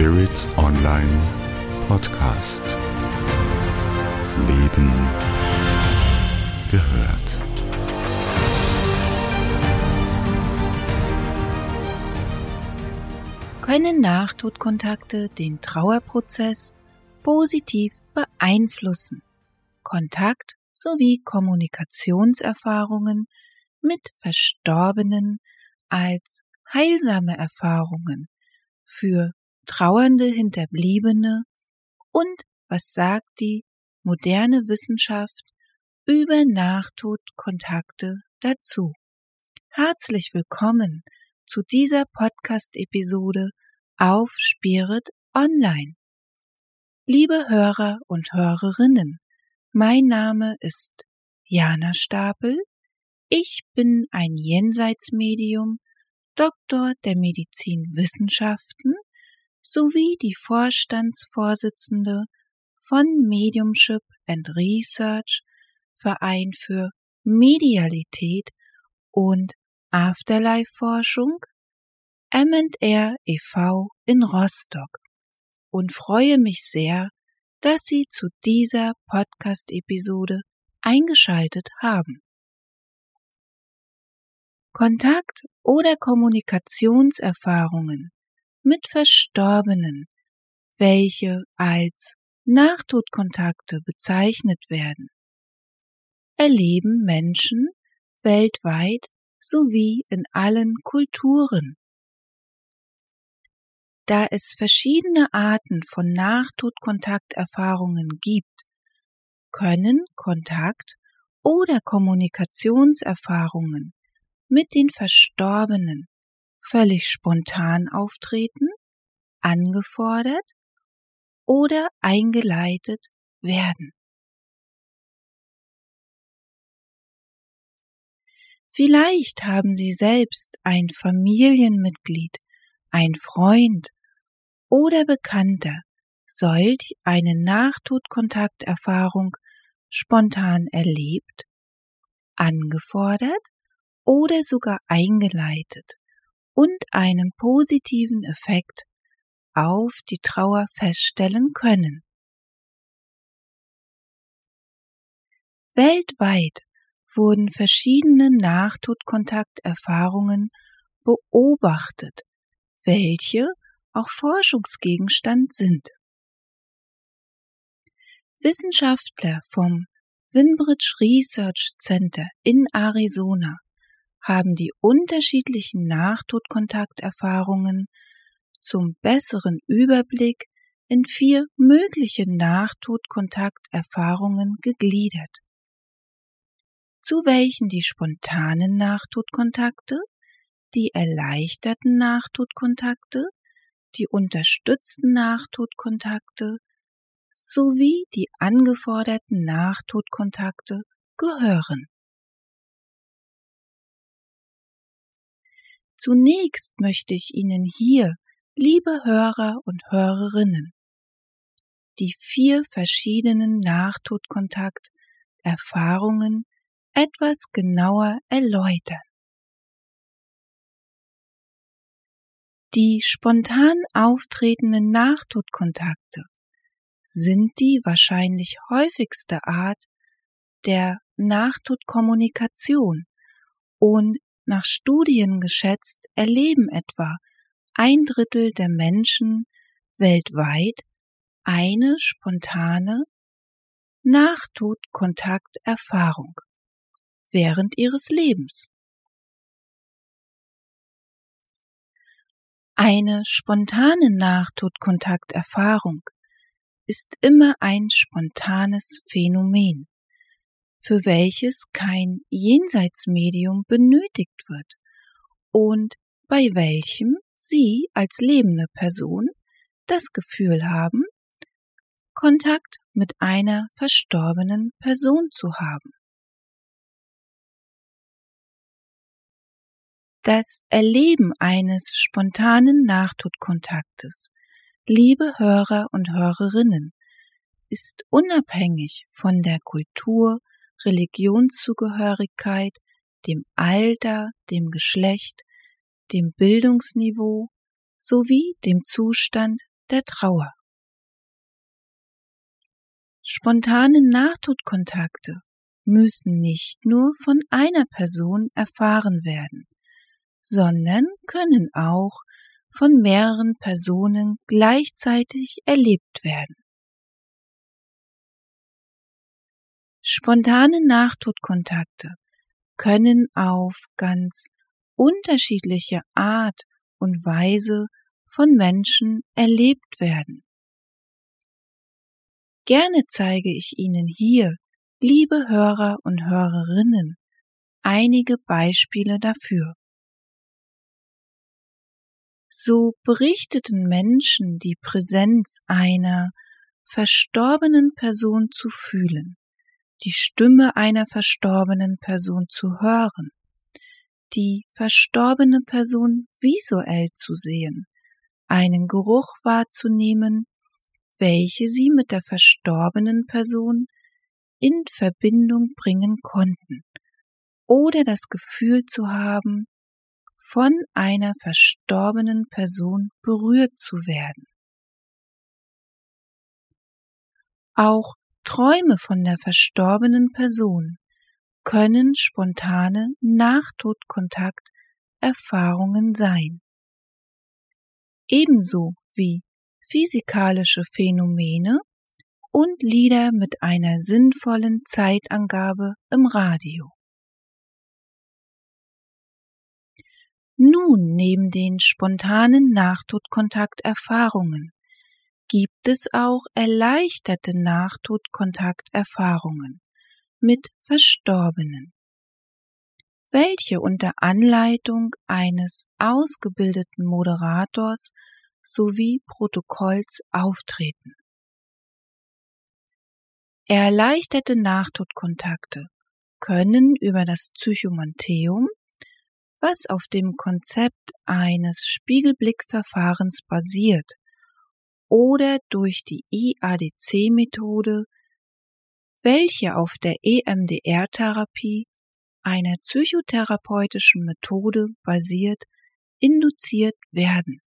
Spirit Online Podcast. Leben gehört. Können Nachtodkontakte den Trauerprozess positiv beeinflussen? Kontakt sowie Kommunikationserfahrungen mit Verstorbenen als heilsame Erfahrungen für trauernde Hinterbliebene und was sagt die moderne Wissenschaft über Nachtodkontakte dazu. Herzlich willkommen zu dieser Podcast-Episode auf Spirit Online. Liebe Hörer und Hörerinnen, mein Name ist Jana Stapel. Ich bin ein Jenseitsmedium, Doktor der Medizinwissenschaften sowie die Vorstandsvorsitzende von Mediumship and Research Verein für Medialität und Afterlife-Forschung M&R e.V. in Rostock und freue mich sehr, dass Sie zu dieser Podcast-Episode eingeschaltet haben. Kontakt- oder Kommunikationserfahrungen mit Verstorbenen, welche als Nachtodkontakte bezeichnet werden, erleben Menschen weltweit sowie in allen Kulturen. Da es verschiedene Arten von Nachtodkontakterfahrungen gibt, können Kontakt- oder Kommunikationserfahrungen mit den Verstorbenen völlig spontan auftreten, angefordert oder eingeleitet werden. Vielleicht haben Sie selbst ein Familienmitglied, ein Freund oder Bekannter solch eine Nachtodkontakterfahrung spontan erlebt, angefordert oder sogar eingeleitet und einen positiven Effekt auf die Trauer feststellen können. Weltweit wurden verschiedene Nachtodkontakterfahrungen beobachtet, welche auch Forschungsgegenstand sind. Wissenschaftler vom Winbridge Research Center in Arizona haben die unterschiedlichen Nachtodkontakterfahrungen zum besseren Überblick in vier mögliche Nachtodkontakterfahrungen gegliedert zu welchen die spontanen Nachtodkontakte, die erleichterten Nachtodkontakte, die unterstützten Nachtodkontakte sowie die angeforderten Nachtodkontakte gehören. Zunächst möchte ich Ihnen hier, liebe Hörer und Hörerinnen, die vier verschiedenen Nachtodkontakterfahrungen etwas genauer erläutern. Die spontan auftretenden Nachtodkontakte sind die wahrscheinlich häufigste Art der Nachtodkommunikation und nach Studien geschätzt erleben etwa ein Drittel der Menschen weltweit eine spontane Nachtodkontakterfahrung während ihres Lebens. Eine spontane Nachtodkontakterfahrung ist immer ein spontanes Phänomen, für welches kein Jenseitsmedium benötigt wird und bei welchem Sie als lebende Person das Gefühl haben, Kontakt mit einer verstorbenen Person zu haben. Das Erleben eines spontanen Nachtodkontaktes, liebe Hörer und Hörerinnen, ist unabhängig von der Kultur, Religionszugehörigkeit, dem Alter, dem Geschlecht, dem Bildungsniveau sowie dem Zustand der Trauer. Spontane Nahtodkontakte müssen nicht nur von einer Person erfahren werden, sondern können auch von mehreren Personen gleichzeitig erlebt werden. Spontane Nachtodkontakte können auf ganz unterschiedliche Art und Weise von Menschen erlebt werden. Gerne zeige ich Ihnen hier, liebe Hörer und Hörerinnen, einige Beispiele dafür. So berichteten Menschen die Präsenz einer verstorbenen Person zu fühlen, die Stimme einer verstorbenen Person zu hören, die verstorbene Person visuell zu sehen, einen Geruch wahrzunehmen, welche sie mit der verstorbenen Person in Verbindung bringen konnten, oder das Gefühl zu haben, von einer verstorbenen Person berührt zu werden. Auch Träume von der verstorbenen Person können spontane Nachtodkontakterfahrungen sein. Ebenso wie physikalische Phänomene und Lieder mit einer sinnvollen Zeitangabe im Radio. Nun, neben den spontanen Nachtodkontakterfahrungen gibt es auch erleichterte Nachtodkontakterfahrungen mit Verstorbenen, welche unter Anleitung eines ausgebildeten Moderators sowie Protokolls auftreten. Erleichterte Nachtodkontakte können über das Psychomantheum, was auf dem Konzept eines Spiegelblickverfahrens basiert, oder durch die IADC-Methode, welche auf der EMDR-Therapie, einer psychotherapeutischen Methode basiert, induziert werden.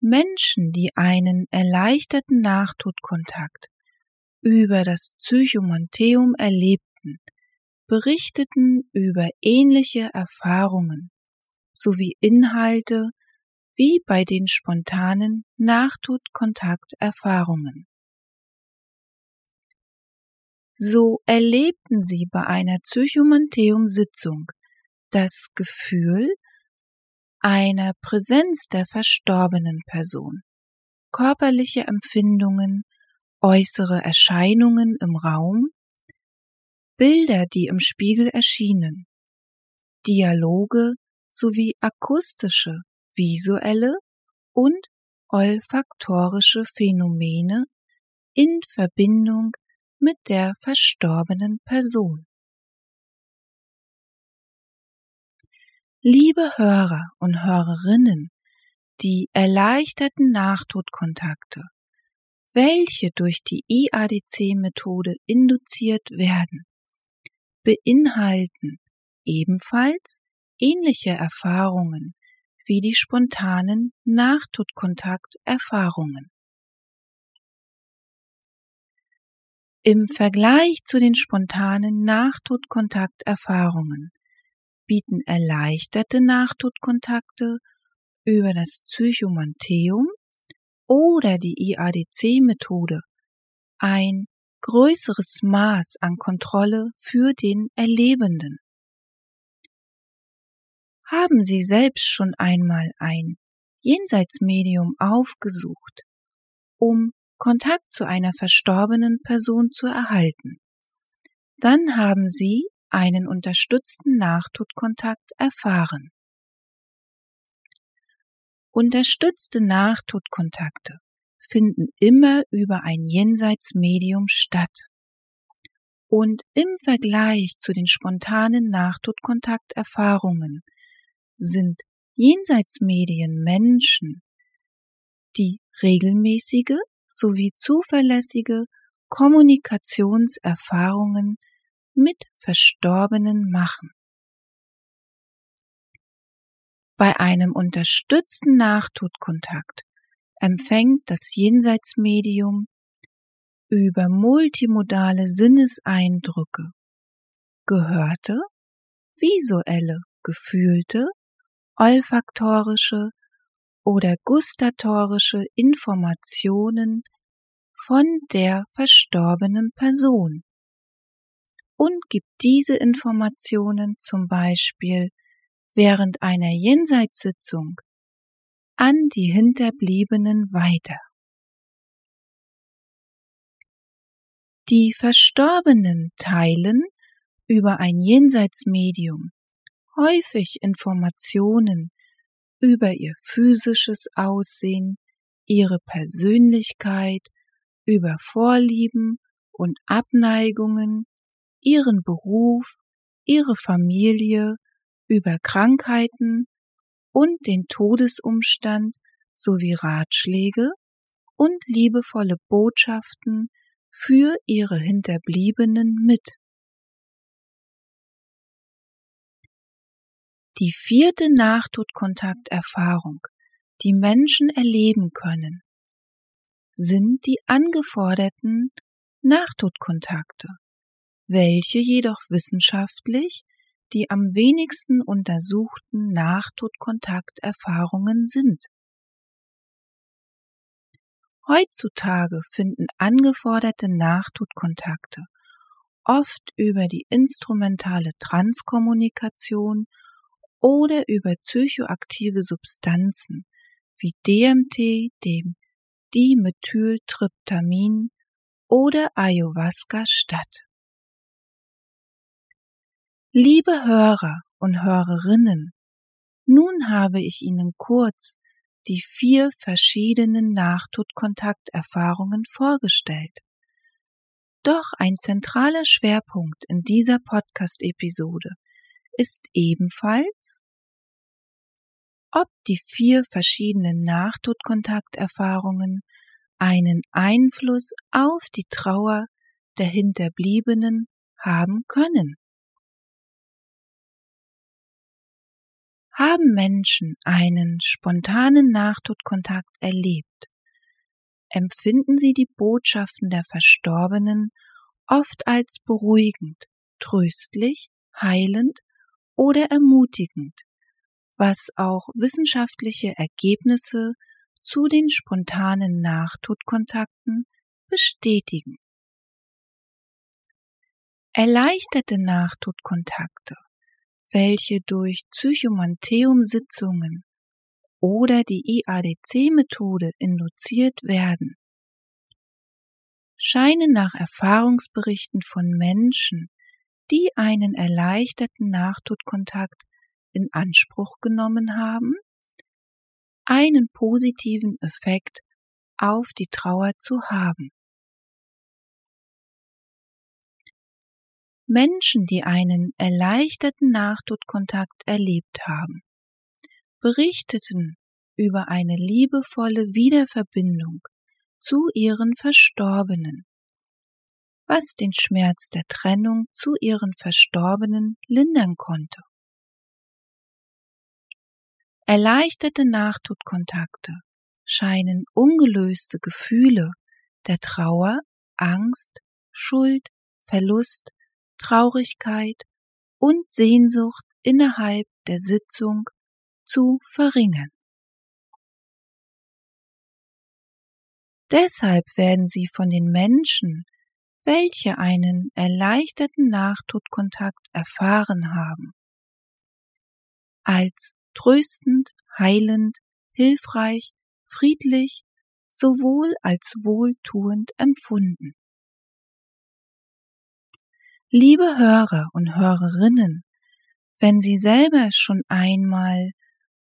Menschen, die einen erleichterten Nachtodkontakt über das Psychomantheum erlebten, berichteten über ähnliche Erfahrungen sowie Inhalte wie bei den spontanen Nachtodkontakterfahrungen. So erlebten sie bei einer Psychomantheum-Sitzung das Gefühl, einer Präsenz der verstorbenen Person, körperliche Empfindungen, äußere Erscheinungen im Raum, Bilder, die im Spiegel erschienen, Dialoge sowie akustische, visuelle und olfaktorische Phänomene in Verbindung mit der verstorbenen Person. Liebe Hörer und Hörerinnen, die erleichterten Nachtodkontakte, welche durch die IADC-Methode induziert werden, beinhalten ebenfalls ähnliche Erfahrungen wie die spontanen Nachtodkontakterfahrungen. Im Vergleich zu den spontanen Nachtodkontakterfahrungen bieten erleichterte Nachtodkontakte über das Psychomantheum oder die IADC-Methode ein größeres Maß an Kontrolle für den Erlebenden. Haben Sie selbst schon einmal ein Jenseitsmedium aufgesucht, um Kontakt zu einer verstorbenen Person zu erhalten? Dann haben Sie einen unterstützten Nachtodkontakt erfahren. Unterstützte Nachtodkontakte finden immer über ein Jenseitsmedium statt. Und im Vergleich zu den spontanen Nachtodkontakterfahrungen sind Jenseitsmedien Menschen, die regelmäßige sowie zuverlässige Kommunikationserfahrungen mit Verstorbenen machen. Bei einem unterstützten Nachtodkontakt empfängt das Jenseitsmedium über multimodale Sinneseindrücke, gehörte, visuelle, gefühlte, olfaktorische oder gustatorische Informationen von der verstorbenen Person und gibt diese Informationen zum Beispiel während einer Jenseitssitzung an die Hinterbliebenen weiter. Die Verstorbenen teilen über ein Jenseitsmedium häufig Informationen über ihr physisches Aussehen, ihre Persönlichkeit, über Vorlieben und Abneigungen, ihren Beruf, ihre Familie, über Krankheiten und den Todesumstand sowie Ratschläge und liebevolle Botschaften für ihre Hinterbliebenen mit. Die vierte Nachtodkontakterfahrung, die Menschen erleben können, sind die angeforderten Nachtodkontakte, welche jedoch wissenschaftlich die am wenigsten untersuchten Nachtodkontakterfahrungen sind. Heutzutage finden angeforderte Nachtodkontakte oft über die instrumentale Transkommunikation oder über psychoaktive Substanzen wie DMT, dem Dimethyltryptamin oder Ayahuasca statt. Liebe Hörer und Hörerinnen, nun habe ich Ihnen kurz die vier verschiedenen Nachtodkontakterfahrungen vorgestellt. Doch ein zentraler Schwerpunkt in dieser Podcast-Episode ist ebenfalls, ob die vier verschiedenen Nachtodkontakterfahrungen einen Einfluss auf die Trauer der Hinterbliebenen haben können. Haben Menschen einen spontanen Nachtodkontakt erlebt, empfinden sie die Botschaften der Verstorbenen oft als beruhigend, tröstlich, heilend oder ermutigend, was auch wissenschaftliche Ergebnisse zu den spontanen Nachtodkontakten bestätigen. Erleichterte Nachtodkontakte welche durch Psychomantheum-Sitzungen oder die IADC-Methode induziert werden, scheinen nach Erfahrungsberichten von Menschen, die einen erleichterten Nachtodkontakt in Anspruch genommen haben, einen positiven Effekt auf die Trauer zu haben. Menschen, die einen erleichterten Nachtodkontakt erlebt haben, berichteten über eine liebevolle Wiederverbindung zu ihren Verstorbenen, was den Schmerz der Trennung zu ihren Verstorbenen lindern konnte. Erleichterte Nachtodkontakte scheinen ungelöste Gefühle der Trauer, Angst, Schuld, Verlust, Traurigkeit und Sehnsucht innerhalb der Sitzung zu verringern. Deshalb werden sie von den Menschen, welche einen erleichterten Nachtodkontakt erfahren haben, als tröstend, heilend, hilfreich, friedlich sowohl als wohltuend empfunden. Liebe Hörer und Hörerinnen, wenn Sie selber schon einmal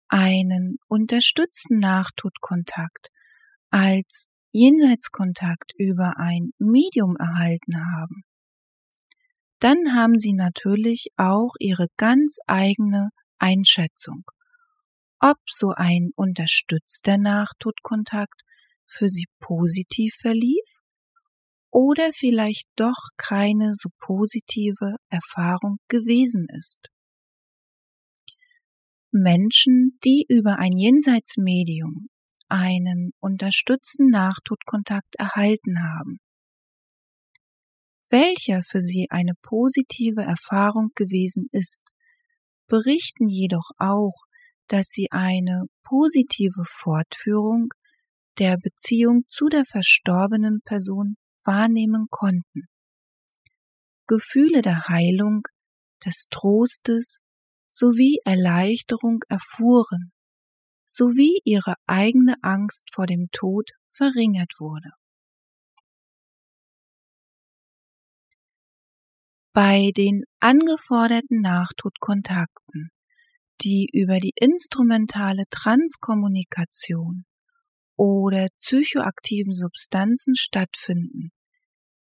einen unterstützten Nachtodkontakt als Jenseitskontakt über ein Medium erhalten haben, dann haben Sie natürlich auch Ihre ganz eigene Einschätzung, ob so ein unterstützter Nachtodkontakt für Sie positiv verlief oder vielleicht doch keine so positive Erfahrung gewesen ist. Menschen, die über ein Jenseitsmedium einen unterstützten Nachtodkontakt erhalten haben, welcher für sie eine positive Erfahrung gewesen ist, berichten jedoch auch, dass sie eine positive Fortführung der Beziehung zu der verstorbenen Person wahrnehmen konnten. Gefühle der Heilung, des Trostes sowie Erleichterung erfuhren, sowie ihre eigene Angst vor dem Tod verringert wurde. Bei den angeforderten Nachtodkontakten, die über die instrumentale Transkommunikation oder psychoaktiven Substanzen stattfinden,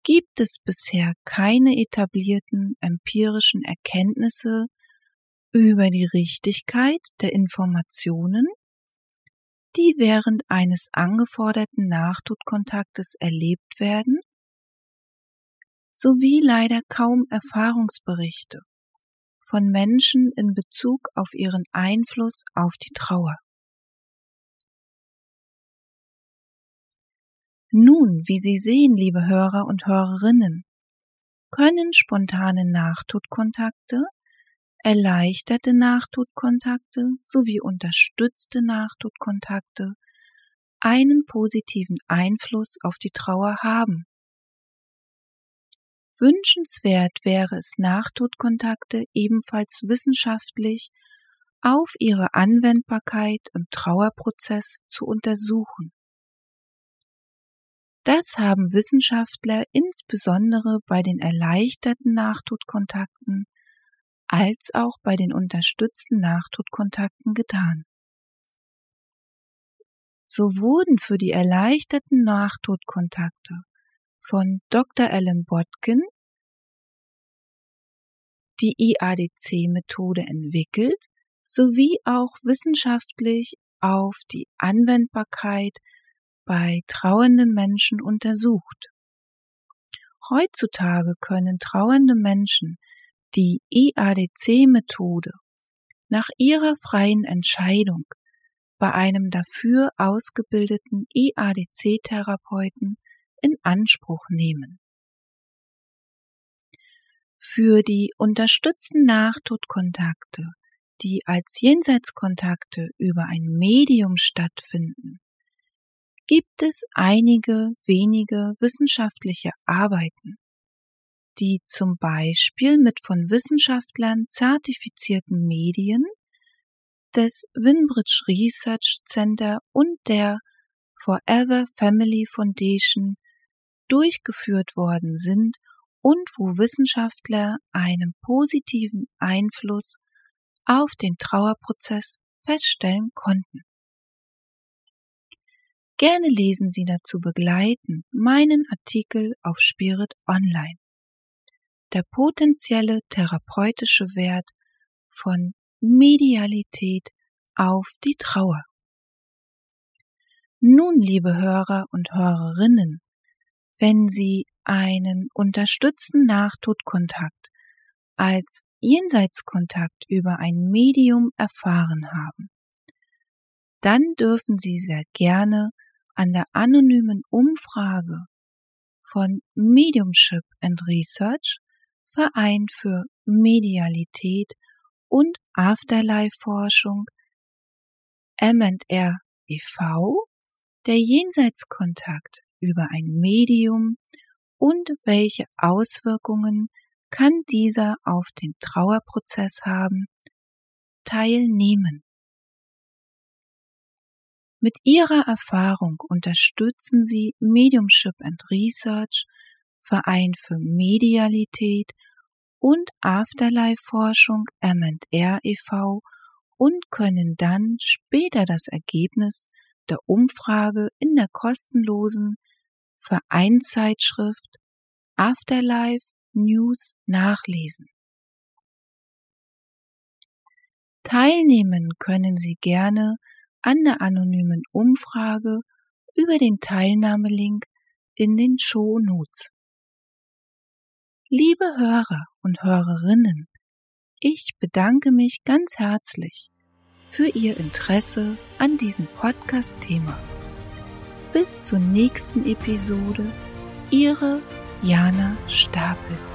gibt es bisher keine etablierten empirischen Erkenntnisse über die Richtigkeit der Informationen, die während eines angeforderten Nachtodkontaktes erlebt werden, sowie leider kaum Erfahrungsberichte von Menschen in Bezug auf ihren Einfluss auf die Trauer. Nun, wie Sie sehen, liebe Hörer und Hörerinnen, können spontane Nachtodkontakte, erleichterte Nachtodkontakte sowie unterstützte Nachtodkontakte einen positiven Einfluss auf die Trauer haben. Wünschenswert wäre es, Nachtodkontakte ebenfalls wissenschaftlich auf ihre Anwendbarkeit im Trauerprozess zu untersuchen. Das haben Wissenschaftler insbesondere bei den erleichterten Nachtodkontakten als auch bei den unterstützten Nachtodkontakten getan. So wurden für die erleichterten Nachtodkontakte von Dr. Alan Botkin die IADC-Methode entwickelt sowie auch wissenschaftlich auf die Anwendbarkeit bei trauernden Menschen untersucht. Heutzutage können trauernde Menschen die IADC-Methode nach ihrer freien Entscheidung bei einem dafür ausgebildeten IADC-Therapeuten in Anspruch nehmen. Für die unterstützten Nachtodkontakte, die als Jenseitskontakte über ein Medium stattfinden, gibt es einige wenige wissenschaftliche Arbeiten, die zum Beispiel mit von Wissenschaftlern zertifizierten Medien des Winbridge Research Center und der Forever Family Foundation durchgeführt worden sind und wo Wissenschaftler einen positiven Einfluss auf den Trauerprozess feststellen konnten. Gerne lesen Sie dazu begleitend meinen Artikel auf Spirit Online. Der potenzielle therapeutische Wert von Medialität auf die Trauer. Nun, liebe Hörer und Hörerinnen, wenn Sie einen unterstützten Nachtodkontakt als Jenseitskontakt über ein Medium erfahren haben, dann dürfen Sie sehr gerne an der anonymen Umfrage von Mediumship and Research, Verein für Medialität und Afterlife-Forschung M&R e.V., der Jenseitskontakt über ein Medium und welche Auswirkungen kann dieser auf den Trauerprozess haben, teilnehmen. Mit ihrer Erfahrung unterstützen sie Mediumship and Research, Verein für Medialität und Afterlife-Forschung M&R e.V. und können dann später das Ergebnis der Umfrage in der kostenlosen Vereinszeitschrift Afterlife News nachlesen. Teilnehmen können Sie gerne an der anonymen Umfrage über den Teilnahmelink in den Show Notes. Liebe Hörer und Hörerinnen, ich bedanke mich ganz herzlich für Ihr Interesse an diesem Podcast-Thema. Bis zur nächsten Episode, Ihre Jana Stapel.